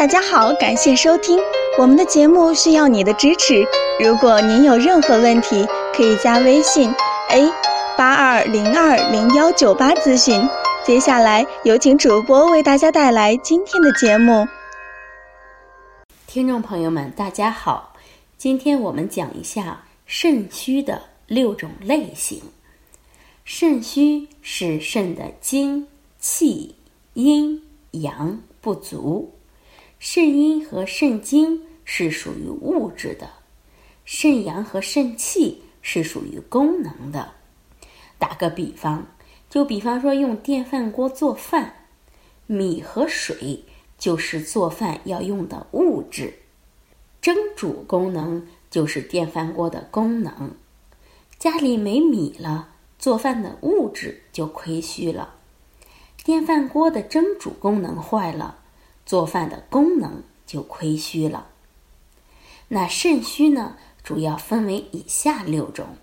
大家好，感谢收听我们的节目，需要你的支持。如果您有任何问题，可以加微信 a 八二零二零幺九八咨询。接下来有请主播为大家带来今天的节目。听众朋友们，大家好，今天我们讲一下肾虚的六种类型。肾虚是肾的精、气、阴、阳不足。肾阴和肾精是属于物质的，肾阳和肾气是属于功能的。打个比方，就比方说用电饭锅做饭，米和水就是做饭要用的物质，蒸煮功能就是电饭锅的功能。家里没米了，做饭的物质就亏虚了，电饭锅的蒸煮功能坏了。做饭的功能就亏虚了。那肾虚呢，主要分为以下六种。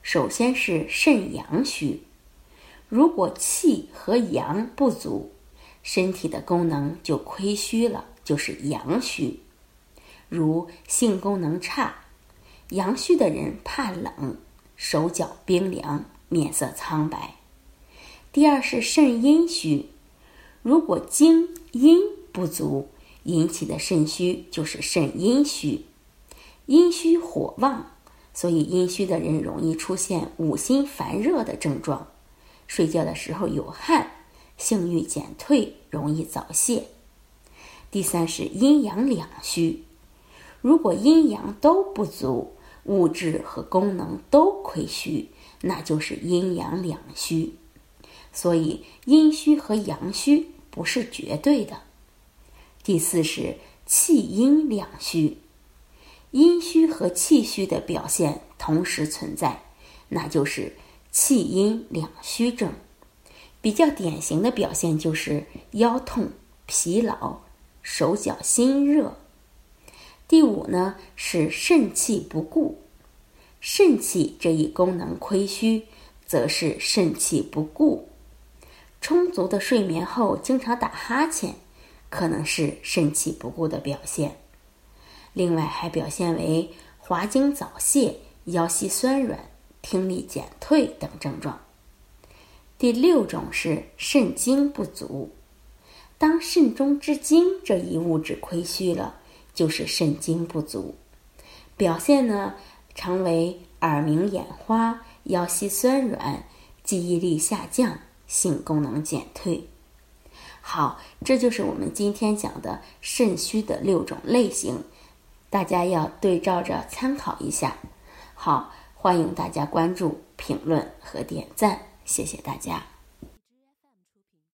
首先是肾阳虚，如果气和阳不足，身体的功能就亏虚了，就是阳虚。如性功能差，阳虚的人怕冷，手脚冰凉，面色苍白。第二是肾阴虚，如果精阴。不足引起的肾虚就是肾阴虚，阴虚火旺，所以阴虚的人容易出现五心烦热的症状，睡觉的时候有汗，性欲减退，容易早泄。第三是阴阳两虚，如果阴阳都不足，物质和功能都亏虚，那就是阴阳两虚。所以阴虚和阳虚不是绝对的。第四是气阴两虚，阴虚和气虚的表现同时存在，那就是气阴两虚症。比较典型的表现就是腰痛、疲劳、手脚心热。第五呢是肾气不固，肾气这一功能亏虚，则是肾气不固。充足的睡眠后经常打哈欠。可能是肾气不固的表现，另外还表现为滑精早泄、腰膝酸软、听力减退等症状。第六种是肾精不足，当肾中之精这一物质亏虚了，就是肾精不足，表现呢常为耳鸣、眼花、腰膝酸软、记忆力下降、性功能减退。好，这就是我们今天讲的肾虚的六种类型，大家要对照着参考一下。好，欢迎大家关注、评论和点赞，谢谢大家。